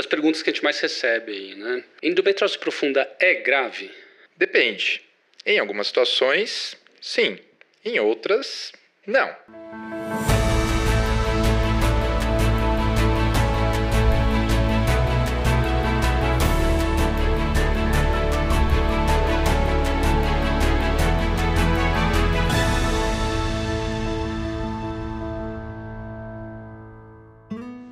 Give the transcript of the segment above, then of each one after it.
das perguntas que a gente mais recebe aí, né? Endometriose profunda é grave? Depende. Em algumas situações, sim. Em outras, não.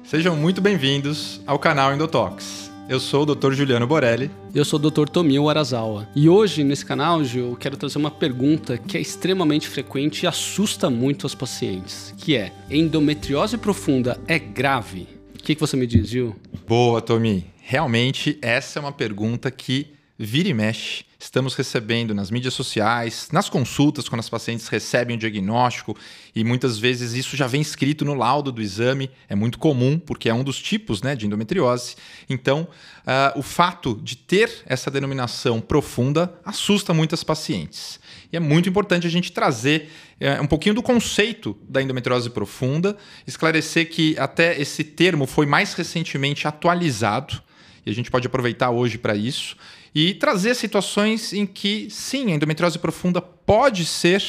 Sejam muito bem-vindos ao canal Endotox. Eu sou o Dr. Juliano Borelli. Eu sou o Dr. Tomio Arazawa. E hoje, nesse canal, Gil, eu quero trazer uma pergunta que é extremamente frequente e assusta muito as pacientes, que é, endometriose profunda é grave? O que, que você me diz, Gil? Boa, Tomi. Realmente, essa é uma pergunta que vira e mexe estamos recebendo nas mídias sociais, nas consultas, quando as pacientes recebem o diagnóstico, e muitas vezes isso já vem escrito no laudo do exame, é muito comum, porque é um dos tipos né, de endometriose. Então, uh, o fato de ter essa denominação profunda assusta muitas pacientes. E é muito importante a gente trazer uh, um pouquinho do conceito da endometriose profunda, esclarecer que até esse termo foi mais recentemente atualizado, e a gente pode aproveitar hoje para isso e trazer situações em que, sim, a endometriose profunda pode ser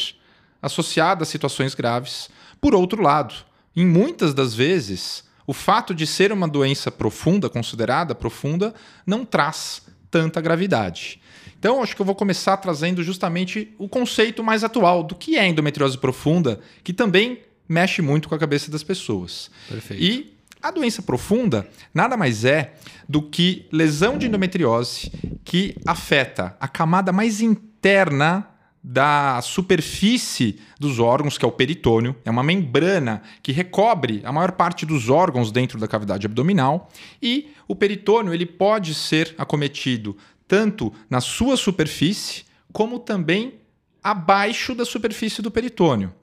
associada a situações graves. Por outro lado, em muitas das vezes, o fato de ser uma doença profunda, considerada profunda, não traz tanta gravidade. Então, acho que eu vou começar trazendo justamente o conceito mais atual do que é endometriose profunda, que também mexe muito com a cabeça das pessoas. Perfeito. E a doença profunda nada mais é do que lesão de endometriose que afeta a camada mais interna da superfície dos órgãos, que é o peritônio. É uma membrana que recobre a maior parte dos órgãos dentro da cavidade abdominal. E o peritônio ele pode ser acometido tanto na sua superfície, como também abaixo da superfície do peritônio.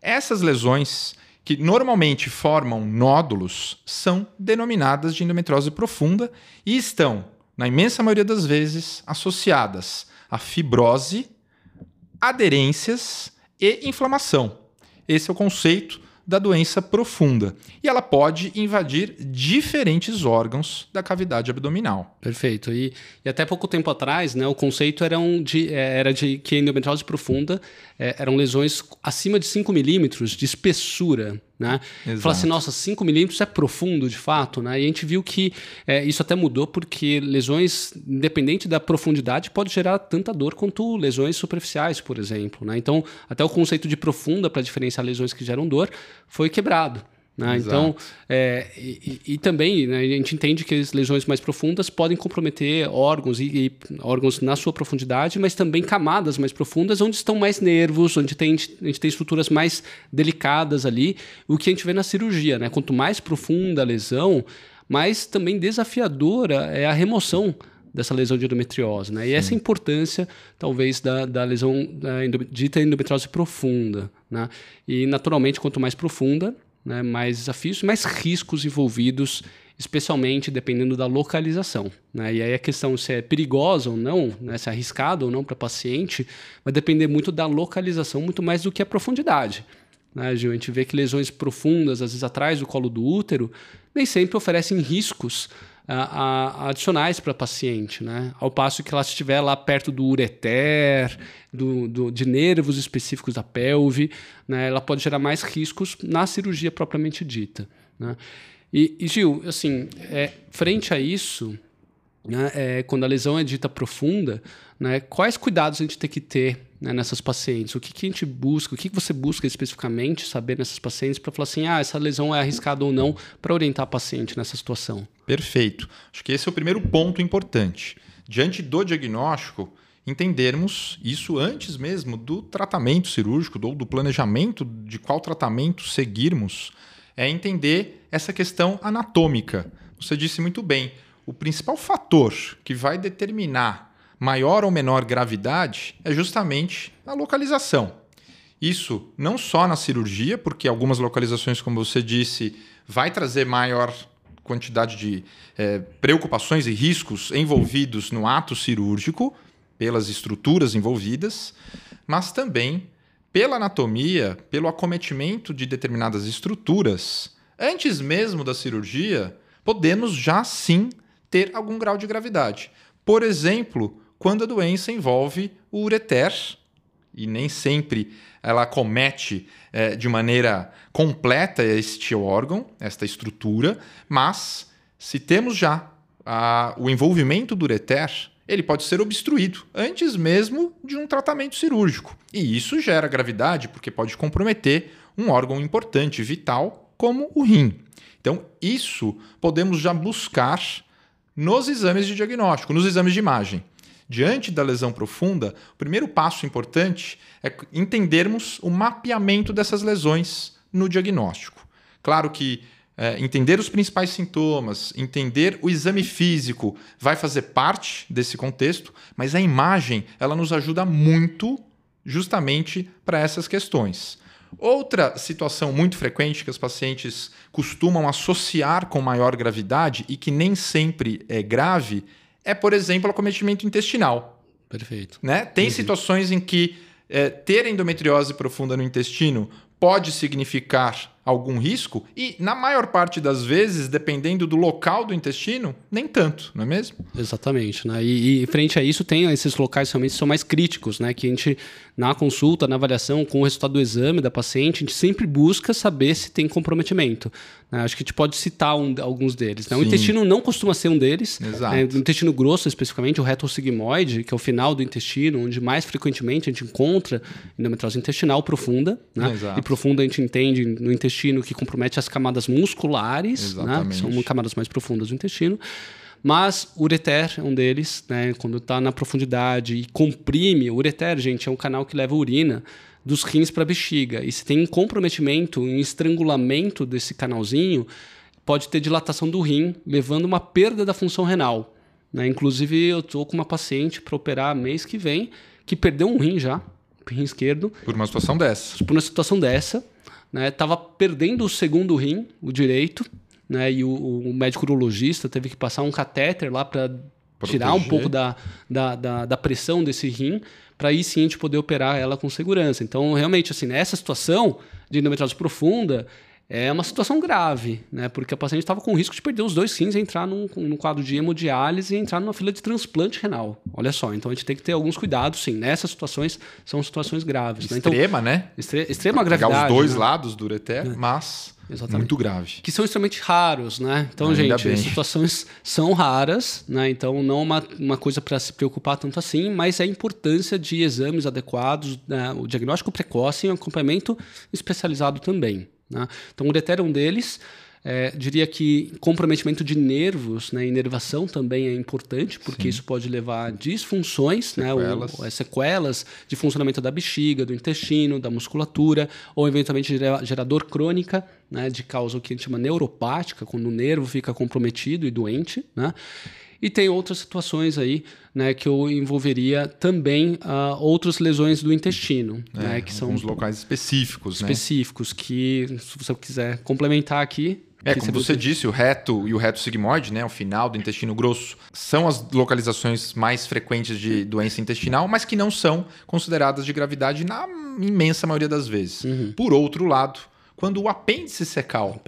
Essas lesões que normalmente formam nódulos, são denominadas de endometriose profunda e estão, na imensa maioria das vezes, associadas a fibrose, aderências e inflamação. Esse é o conceito da doença profunda. E ela pode invadir diferentes órgãos da cavidade abdominal. Perfeito. E, e até pouco tempo atrás, né, o conceito era, um de, é, era de que a endometriose profunda é, eram lesões acima de 5 milímetros de espessura. Né? Fala assim, nossa, 5 milímetros é profundo de fato, né? E a gente viu que é, isso até mudou porque lesões, independente da profundidade, pode gerar tanta dor quanto lesões superficiais, por exemplo. Né? Então, até o conceito de profunda para diferenciar lesões que geram dor foi quebrado. Né? Então, é, e, e, também né, a gente entende que as lesões mais profundas podem comprometer órgãos e, e, órgãos na sua profundidade, mas também camadas mais profundas, onde estão mais nervos, onde tem, a gente tem estruturas mais delicadas ali, o que a gente vê na cirurgia. Né? Quanto mais profunda a lesão, mais também desafiadora é a remoção dessa lesão de endometriose. Né? E essa é a importância, talvez, da, da lesão da dita endometriose profunda. Né? E, naturalmente, quanto mais profunda, né, mais desafios, mais riscos envolvidos, especialmente dependendo da localização. Né? E aí a questão se é perigosa ou não, né, se é arriscado ou não para o paciente, vai depender muito da localização, muito mais do que a profundidade. Né, Gil? A gente vê que lesões profundas, às vezes atrás do colo do útero, nem sempre oferecem riscos a, adicionais para a paciente, né? Ao passo que ela estiver lá perto do ureter, do, do, de nervos específicos da pelve, né? Ela pode gerar mais riscos na cirurgia propriamente dita, né? E, e Gil, assim, é, frente a isso, né, é, quando a lesão é dita profunda, né, quais cuidados a gente tem que ter né, nessas pacientes? O que, que a gente busca? O que, que você busca especificamente saber nessas pacientes para falar assim, ah, essa lesão é arriscada ou não, para orientar a paciente nessa situação? Perfeito. Acho que esse é o primeiro ponto importante. Diante do diagnóstico, entendermos isso antes mesmo do tratamento cirúrgico ou do planejamento de qual tratamento seguirmos, é entender essa questão anatômica. Você disse muito bem, o principal fator que vai determinar maior ou menor gravidade é justamente a localização. Isso não só na cirurgia, porque algumas localizações, como você disse, vai trazer maior quantidade de é, preocupações e riscos envolvidos no ato cirúrgico, pelas estruturas envolvidas, mas também pela anatomia, pelo acometimento de determinadas estruturas. Antes mesmo da cirurgia, podemos já sim ter algum grau de gravidade. Por exemplo, quando a doença envolve o ureter, e nem sempre ela comete é, de maneira completa este órgão, esta estrutura, mas se temos já a, o envolvimento do ureter, ele pode ser obstruído antes mesmo de um tratamento cirúrgico. E isso gera gravidade porque pode comprometer um órgão importante, vital, como o rim. Então, isso podemos já buscar nos exames de diagnóstico, nos exames de imagem. Diante da lesão profunda, o primeiro passo importante é entendermos o mapeamento dessas lesões no diagnóstico. Claro que é, entender os principais sintomas, entender o exame físico vai fazer parte desse contexto, mas a imagem ela nos ajuda muito justamente para essas questões. Outra situação muito frequente que os pacientes costumam associar com maior gravidade e que nem sempre é grave é, por exemplo, acometimento intestinal. Perfeito. Né? Tem situações em que é, ter endometriose profunda no intestino pode significar algum risco e, na maior parte das vezes, dependendo do local do intestino, nem tanto, não é mesmo? Exatamente. Né? E, e frente a isso, tem esses locais realmente são mais críticos, né? que a gente, na consulta, na avaliação, com o resultado do exame da paciente, a gente sempre busca saber se tem comprometimento. Né? Acho que a gente pode citar um, alguns deles. Né? O intestino não costuma ser um deles. Exato. Né? O intestino grosso, especificamente, o reto sigmoide, que é o final do intestino, onde mais frequentemente a gente encontra endometriose intestinal profunda. Né? E profunda a gente entende no intestino que compromete as camadas musculares, né? que são camadas mais profundas do intestino. Mas o ureter é um deles, né? quando está na profundidade e comprime. O ureter, gente, é um canal que leva urina dos rins para a bexiga. E se tem comprometimento, um estrangulamento desse canalzinho, pode ter dilatação do rim, levando uma perda da função renal. Né? Inclusive, eu estou com uma paciente para operar mês que vem que perdeu um rim já, rim esquerdo. Por uma situação dessa. Por uma situação dessa. Né? Tava perdendo o segundo rim, o direito, né? e o, o médico urologista teve que passar um catéter lá para tirar um pouco da, da, da, da pressão desse rim para aí sim a gente poder operar ela com segurança. Então, realmente, assim, nessa situação de endometriose profunda, é uma situação grave, né? Porque a paciente estava com risco de perder os dois rins, entrar num, num, quadro de hemodiálise e entrar numa fila de transplante renal. Olha só, então a gente tem que ter alguns cuidados, sim. Nessas situações são situações graves. Né? Então, extrema, né? né? Extre extrema gravidade. Pegar os dois né? lados do ureter, é. mas Exatamente. Muito grave. Que são extremamente raros, né? Então, Ainda gente, as situações são raras, né? Então, não é uma, uma coisa para se preocupar tanto assim, mas é a importância de exames adequados, né? o diagnóstico precoce e o acompanhamento especializado também. Né? Então, o ureter é um deles. É, diria que comprometimento de nervos, né, inervação também é importante, porque Sim. isso pode levar a disfunções, sequelas. Né, sequelas de funcionamento da bexiga, do intestino, da musculatura, ou eventualmente gerador crônica, né, de causa o que a gente chama neuropática, quando o nervo fica comprometido e doente. Né? E tem outras situações aí, né, que eu envolveria também uh, outras lesões do intestino, é, né, que são os locais específicos, né? específicos, né? que se você quiser complementar aqui, é, como você disse, o reto e o reto sigmoide, né, o final do intestino grosso, são as localizações mais frequentes de doença intestinal, mas que não são consideradas de gravidade na imensa maioria das vezes. Uhum. Por outro lado, quando o apêndice secal,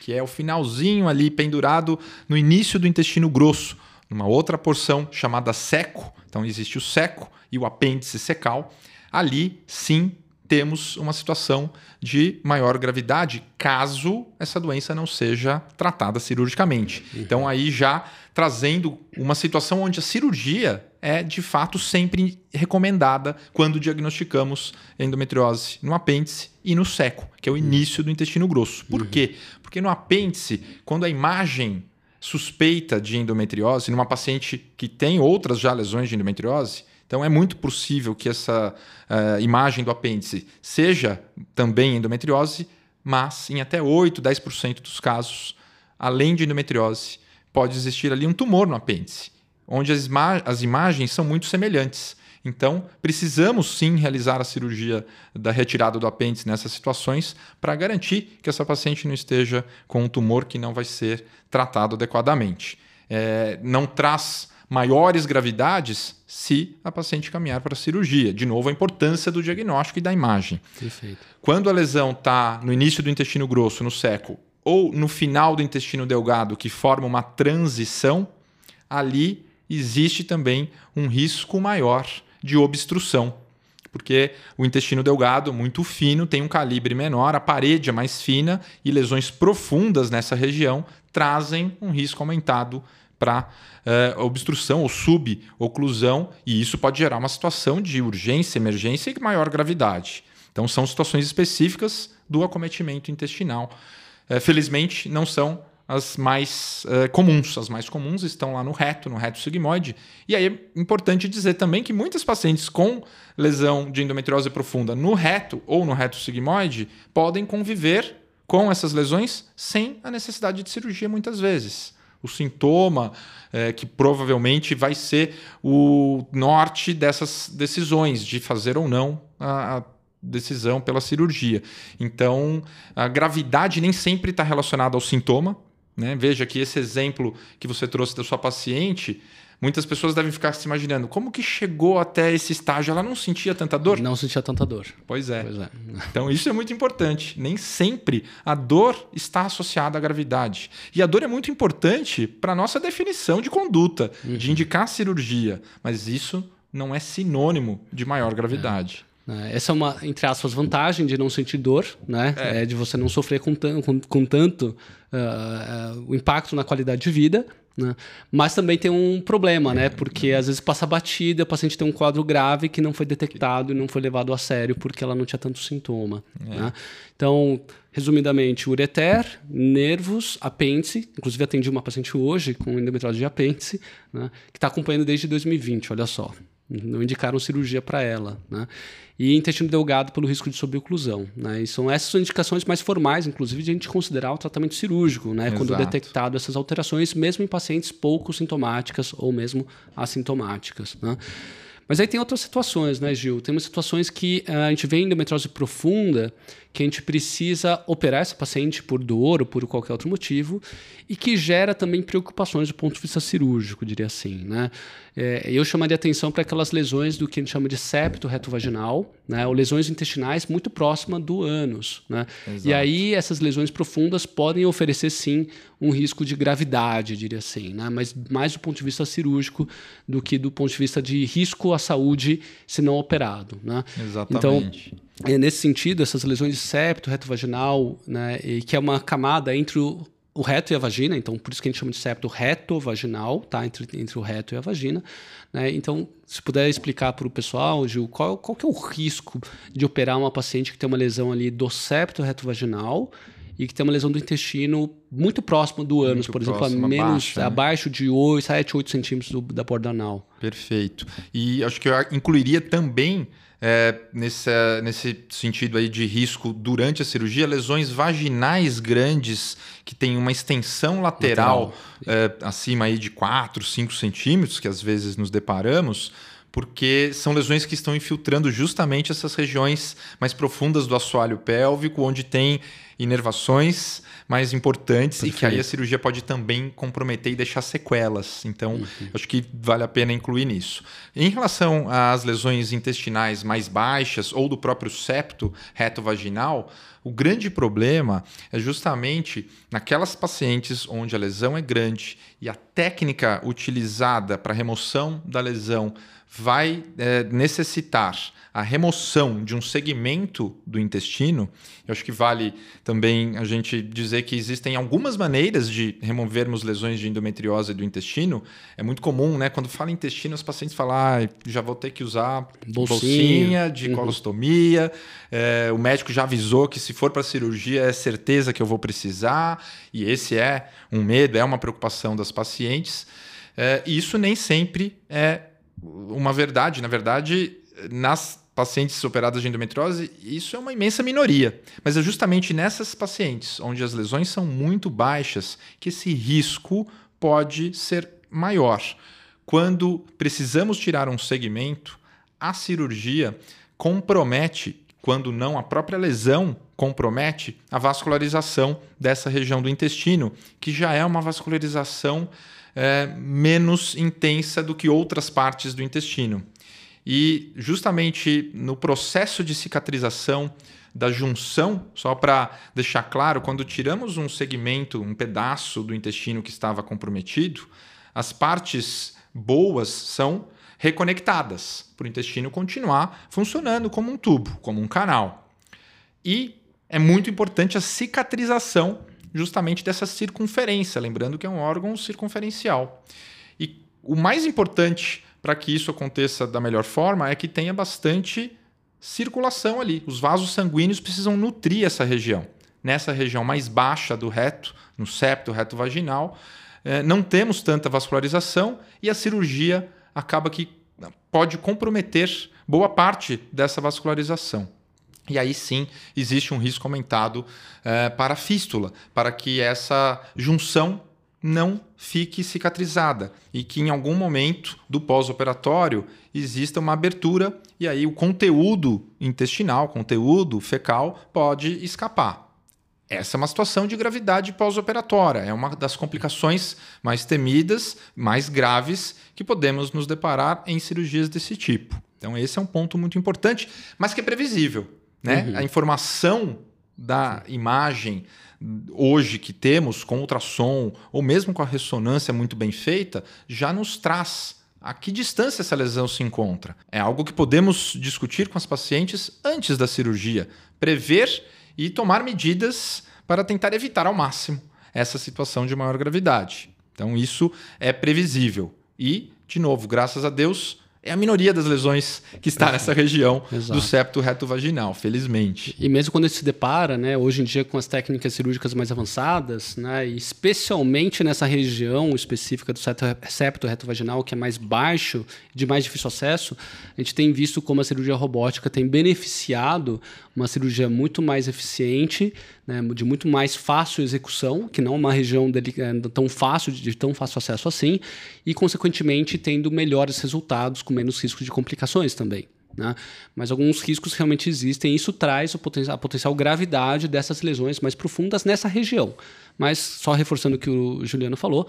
que é o finalzinho ali pendurado no início do intestino grosso, numa outra porção chamada seco. Então existe o seco e o apêndice secal. Ali sim temos uma situação de maior gravidade, caso essa doença não seja tratada cirurgicamente. Uhum. Então, aí já trazendo uma situação onde a cirurgia é de fato sempre recomendada quando diagnosticamos endometriose no apêndice e no seco, que é o início do intestino grosso. Por uhum. quê? Porque no apêndice, quando a imagem suspeita de endometriose numa paciente que tem outras já lesões de endometriose, então é muito possível que essa uh, imagem do apêndice seja também endometriose, mas em até 8, 10% dos casos, além de endometriose, pode existir ali um tumor no apêndice, onde as, as imagens são muito semelhantes. Então, precisamos sim realizar a cirurgia da retirada do apêndice nessas situações para garantir que essa paciente não esteja com um tumor que não vai ser tratado adequadamente. É, não traz maiores gravidades se a paciente caminhar para a cirurgia. De novo, a importância do diagnóstico e da imagem. Perfeito. Quando a lesão está no início do intestino grosso, no seco, ou no final do intestino delgado, que forma uma transição, ali existe também um risco maior de obstrução. Porque o intestino delgado, muito fino, tem um calibre menor, a parede é mais fina e lesões profundas nessa região trazem um risco aumentado para uh, obstrução ou suboclusão, e isso pode gerar uma situação de urgência, emergência e maior gravidade. Então, são situações específicas do acometimento intestinal. Uh, felizmente, não são as mais uh, comuns. As mais comuns estão lá no reto, no reto sigmoide. E aí é importante dizer também que muitas pacientes com lesão de endometriose profunda no reto ou no reto sigmoide podem conviver com essas lesões sem a necessidade de cirurgia muitas vezes o sintoma, é, que provavelmente vai ser o norte dessas decisões, de fazer ou não a, a decisão pela cirurgia. Então, a gravidade nem sempre está relacionada ao sintoma. Né? Veja que esse exemplo que você trouxe da sua paciente Muitas pessoas devem ficar se imaginando como que chegou até esse estágio. Ela não sentia tanta dor? Não sentia tanta dor. Pois é. Pois é. Então isso é muito importante. Nem sempre a dor está associada à gravidade. E a dor é muito importante para a nossa definição de conduta, uhum. de indicar cirurgia. Mas isso não é sinônimo de maior gravidade. É. Essa é uma, entre aspas, vantagem de não sentir dor, né? É. é de você não sofrer com, com, com tanto uh, uh, o impacto na qualidade de vida. Né? Mas também tem um problema, né? Porque às vezes passa batida, o paciente tem um quadro grave que não foi detectado e não foi levado a sério porque ela não tinha tanto sintoma. É. Né? Então, resumidamente, ureter, nervos, apêndice. Inclusive, atendi uma paciente hoje com endometriose de apêndice, né? que está acompanhando desde 2020, olha só. Não indicaram cirurgia para ela. Né? e intestino delgado pelo risco de sobreoclusão. Né? E são essas indicações mais formais, inclusive, de a gente considerar o tratamento cirúrgico, né? quando detectado essas alterações, mesmo em pacientes pouco sintomáticas ou mesmo assintomáticas. Né? Mas aí tem outras situações, né, Gil? Tem umas situações que uh, a gente vê endometriose profunda, que a gente precisa operar essa paciente por dor ou por qualquer outro motivo, e que gera também preocupações do ponto de vista cirúrgico, diria assim, né? É, eu chamaria atenção para aquelas lesões do que a gente chama de septo retovaginal, né? ou lesões intestinais muito próximas do ânus. Né? E aí essas lesões profundas podem oferecer sim um risco de gravidade, diria assim, né? mas mais do ponto de vista cirúrgico do que do ponto de vista de risco à saúde se não operado. Né? Exatamente. Então, é nesse sentido, essas lesões de septo retovaginal, né, que é uma camada entre o o reto e a vagina, então por isso que a gente chama de septo reto-vaginal, tá? Entre, entre o reto e a vagina. Né? Então, se puder explicar para o pessoal, Gil, qual, qual que é o risco de operar uma paciente que tem uma lesão ali do septo reto-vaginal e que tem uma lesão do intestino muito próximo do ânus, por exemplo, próximo, menos abaixo, né? abaixo de 8, 7, 8 centímetros do, da borda anal. Perfeito. E acho que eu incluiria também é, nesse, nesse sentido aí de risco durante a cirurgia, lesões vaginais grandes que têm uma extensão lateral, lateral. É, acima aí de 4, 5 centímetros, que às vezes nos deparamos, porque são lesões que estão infiltrando justamente essas regiões mais profundas do assoalho pélvico, onde tem inervações mais importantes Perfeito. e que aí a cirurgia pode também comprometer e deixar sequelas. Então, uhum. acho que vale a pena incluir nisso. Em relação às lesões intestinais mais baixas ou do próprio septo reto-vaginal, o grande problema é justamente naquelas pacientes onde a lesão é grande e a técnica utilizada para remoção da lesão vai é, necessitar a remoção de um segmento do intestino, eu acho que vale também a gente dizer que existem algumas maneiras de removermos lesões de endometriose do intestino. É muito comum, né? Quando fala intestino, os pacientes falam, ah, já vou ter que usar bolsinha, bolsinha de uhum. colostomia. É, o médico já avisou que se for para cirurgia é certeza que eu vou precisar. E esse é um medo, é uma preocupação das pacientes. É, e isso nem sempre é uma verdade. Na verdade, nas pacientes operadas de endometriose, isso é uma imensa minoria. Mas é justamente nessas pacientes onde as lesões são muito baixas que esse risco pode ser maior. Quando precisamos tirar um segmento, a cirurgia compromete, quando não a própria lesão compromete, a vascularização dessa região do intestino, que já é uma vascularização é, menos intensa do que outras partes do intestino. E justamente no processo de cicatrização da junção, só para deixar claro, quando tiramos um segmento, um pedaço do intestino que estava comprometido, as partes boas são reconectadas para o intestino continuar funcionando como um tubo, como um canal. E é muito importante a cicatrização justamente dessa circunferência, lembrando que é um órgão circunferencial. E o mais importante para que isso aconteça da melhor forma é que tenha bastante circulação ali. Os vasos sanguíneos precisam nutrir essa região. Nessa região mais baixa do reto, no septo reto vaginal, eh, não temos tanta vascularização e a cirurgia acaba que pode comprometer boa parte dessa vascularização. E aí sim existe um risco aumentado é, para a fístula, para que essa junção não fique cicatrizada e que em algum momento do pós-operatório exista uma abertura e aí o conteúdo intestinal, conteúdo fecal pode escapar. Essa é uma situação de gravidade pós-operatória, é uma das complicações mais temidas, mais graves que podemos nos deparar em cirurgias desse tipo. Então, esse é um ponto muito importante, mas que é previsível. Né? Uhum. A informação da imagem hoje que temos com ultrassom ou mesmo com a ressonância muito bem feita já nos traz a que distância essa lesão se encontra. É algo que podemos discutir com as pacientes antes da cirurgia, prever e tomar medidas para tentar evitar ao máximo essa situação de maior gravidade. Então, isso é previsível. E, de novo, graças a Deus, é a minoria das lesões que está nessa região Exato. do septo reto vaginal, felizmente. E mesmo quando a gente se depara, né, hoje em dia com as técnicas cirúrgicas mais avançadas, né, especialmente nessa região específica do septo, septo reto vaginal, que é mais baixo, de mais difícil acesso, a gente tem visto como a cirurgia robótica tem beneficiado uma cirurgia muito mais eficiente, né, de muito mais fácil execução, que não é uma região é, tão fácil, de tão fácil acesso assim, e, consequentemente, tendo melhores resultados, com menos risco de complicações também. Né? Mas alguns riscos realmente existem e isso traz a potencial gravidade dessas lesões mais profundas nessa região. Mas, só reforçando o que o Juliano falou,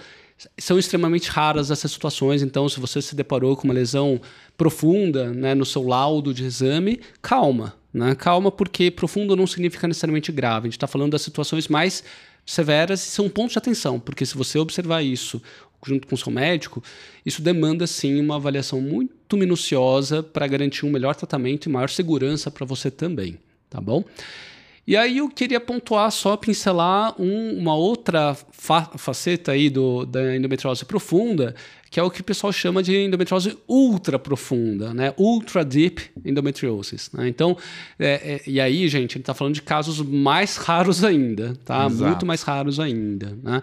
são extremamente raras essas situações. Então, se você se deparou com uma lesão profunda né, no seu laudo de exame, calma. Né? Calma, porque profundo não significa necessariamente grave. A gente está falando das situações mais severas e são pontos de atenção, porque se você observar isso junto com o seu médico, isso demanda sim uma avaliação muito minuciosa para garantir um melhor tratamento e maior segurança para você também, tá bom? E aí eu queria pontuar só pincelar um, uma outra fa faceta aí do, da endometriose profunda, que é o que o pessoal chama de endometriose ultra profunda, né? Ultra deep endometriosis. Né? Então, é, é, e aí, gente, gente está falando de casos mais raros ainda, tá? Exato. Muito mais raros ainda, né?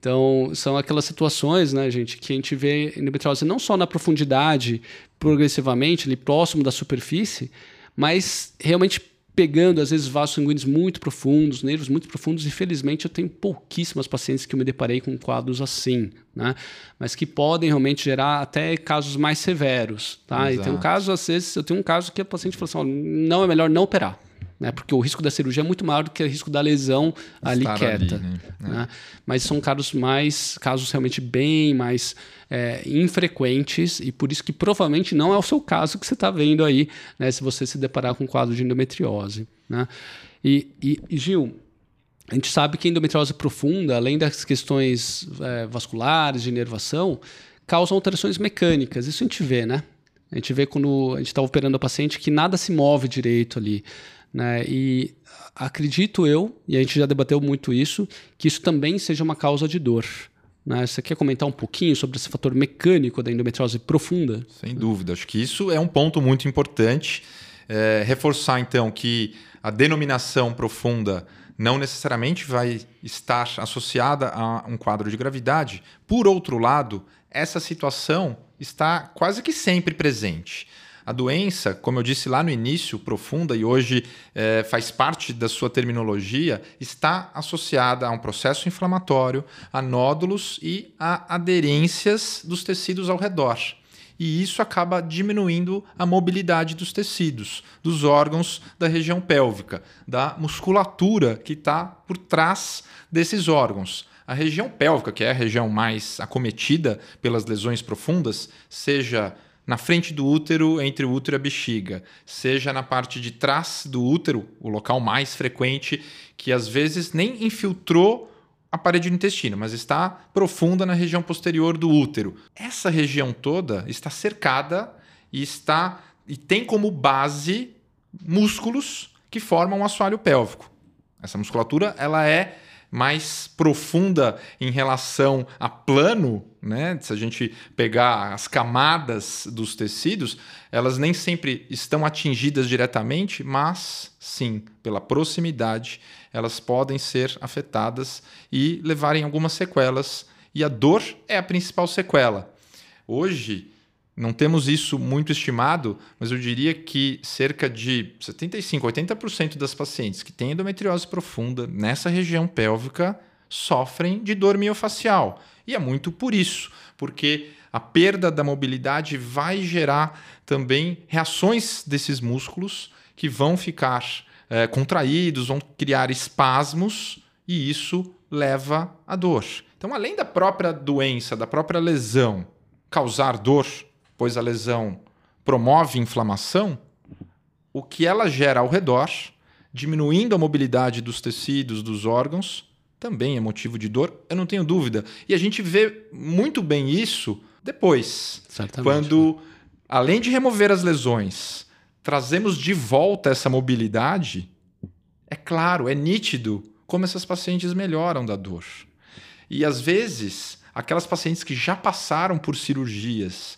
Então, são aquelas situações, né, gente, que a gente vê endometriose não só na profundidade, progressivamente, ali próximo da superfície, mas realmente pegando, às vezes, vasos sanguíneos muito profundos, nervos muito profundos, e felizmente eu tenho pouquíssimas pacientes que eu me deparei com quadros assim, né? Mas que podem realmente gerar até casos mais severos, tá? Exato. E tem um caso, às vezes, eu tenho um caso que a paciente falou assim, oh, não é melhor não operar né? porque o risco da cirurgia é muito maior do que o risco da lesão ali Estar quieta. Ali, né? Né? Mas são casos mais casos realmente bem mais é, infrequentes e por isso que provavelmente não é o seu caso que você está vendo aí, né? se você se deparar com um quadro de endometriose. Né? E, e, e Gil, a gente sabe que a endometriose profunda, além das questões é, vasculares, de inervação, causa alterações mecânicas. Isso a gente vê, né? A gente vê quando a gente está operando a paciente que nada se move direito ali. Né? E acredito eu, e a gente já debateu muito isso, que isso também seja uma causa de dor. Né? Você quer comentar um pouquinho sobre esse fator mecânico da endometriose profunda? Sem dúvida, acho que isso é um ponto muito importante. É, reforçar então que a denominação profunda não necessariamente vai estar associada a um quadro de gravidade. Por outro lado, essa situação está quase que sempre presente. A doença, como eu disse lá no início, profunda e hoje é, faz parte da sua terminologia, está associada a um processo inflamatório, a nódulos e a aderências dos tecidos ao redor e isso acaba diminuindo a mobilidade dos tecidos, dos órgãos da região pélvica, da musculatura que está por trás desses órgãos. A região pélvica, que é a região mais acometida pelas lesões profundas, seja na frente do útero, entre o útero e a bexiga, seja na parte de trás do útero, o local mais frequente, que às vezes nem infiltrou a parede do intestino, mas está profunda na região posterior do útero. Essa região toda está cercada e está e tem como base músculos que formam o assoalho pélvico. Essa musculatura ela é mais profunda em relação a plano, né? Se a gente pegar as camadas dos tecidos, elas nem sempre estão atingidas diretamente, mas sim, pela proximidade, elas podem ser afetadas e levarem algumas sequelas. E a dor é a principal sequela. Hoje, não temos isso muito estimado, mas eu diria que cerca de 75, 80% das pacientes que têm endometriose profunda nessa região pélvica sofrem de dor miofacial. E é muito por isso, porque a perda da mobilidade vai gerar também reações desses músculos que vão ficar é, contraídos, vão criar espasmos e isso leva à dor. Então, além da própria doença, da própria lesão causar dor, pois a lesão promove inflamação, o que ela gera ao redor, diminuindo a mobilidade dos tecidos, dos órgãos, também é motivo de dor, eu não tenho dúvida. E a gente vê muito bem isso depois. Certamente. Quando, né? além de remover as lesões, trazemos de volta essa mobilidade, é claro, é nítido como essas pacientes melhoram da dor. E às vezes, aquelas pacientes que já passaram por cirurgias,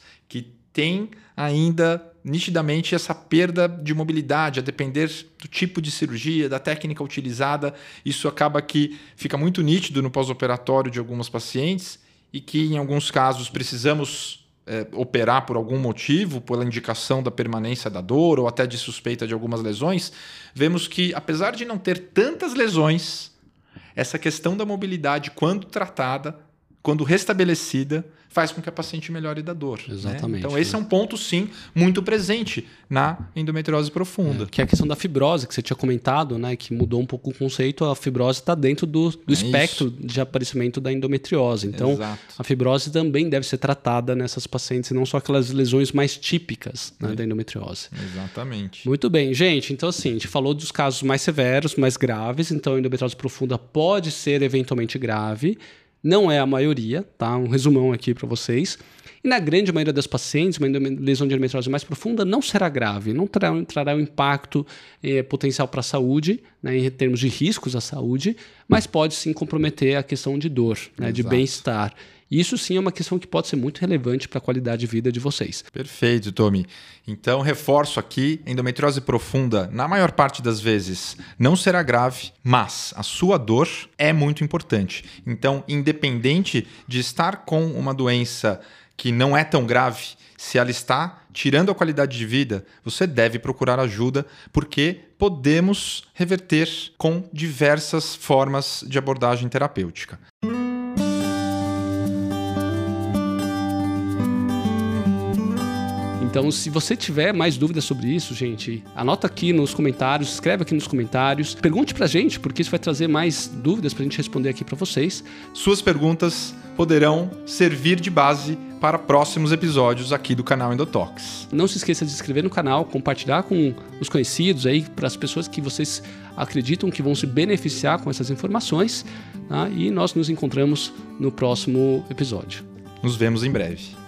tem ainda nitidamente essa perda de mobilidade, a depender do tipo de cirurgia, da técnica utilizada. Isso acaba que fica muito nítido no pós-operatório de algumas pacientes e que, em alguns casos, precisamos é, operar por algum motivo, pela indicação da permanência da dor ou até de suspeita de algumas lesões. Vemos que, apesar de não ter tantas lesões, essa questão da mobilidade, quando tratada, quando restabelecida, faz com que a paciente melhore da dor. Né? Exatamente. Né? Então, esse é um ponto, sim, muito presente na endometriose profunda. É, que é a questão da fibrose, que você tinha comentado, né? Que mudou um pouco o conceito. A fibrose está dentro do, do é espectro isso. de aparecimento da endometriose. Então, Exato. a fibrose também deve ser tratada nessas pacientes, e não só aquelas lesões mais típicas né, é. da endometriose. Exatamente. Muito bem, gente. Então, assim, a gente falou dos casos mais severos, mais graves. Então, a endometriose profunda pode ser eventualmente grave. Não é a maioria, tá? Um resumão aqui para vocês. E na grande maioria das pacientes, uma lesão de endometriose mais profunda não será grave, não trará, trará um impacto eh, potencial para a saúde, né, em termos de riscos à saúde, mas pode sim comprometer a questão de dor, né, de bem-estar. Isso sim é uma questão que pode ser muito relevante para a qualidade de vida de vocês. Perfeito, Tommy. Então, reforço aqui: endometriose profunda, na maior parte das vezes, não será grave, mas a sua dor é muito importante. Então, independente de estar com uma doença que não é tão grave, se ela está tirando a qualidade de vida, você deve procurar ajuda, porque podemos reverter com diversas formas de abordagem terapêutica. Então, se você tiver mais dúvidas sobre isso, gente, anota aqui nos comentários, escreve aqui nos comentários, pergunte pra gente, porque isso vai trazer mais dúvidas pra gente responder aqui para vocês. Suas perguntas poderão servir de base para próximos episódios aqui do canal Endotox. Não se esqueça de se inscrever no canal, compartilhar com os conhecidos aí, para as pessoas que vocês acreditam que vão se beneficiar com essas informações. Tá? E nós nos encontramos no próximo episódio. Nos vemos em breve.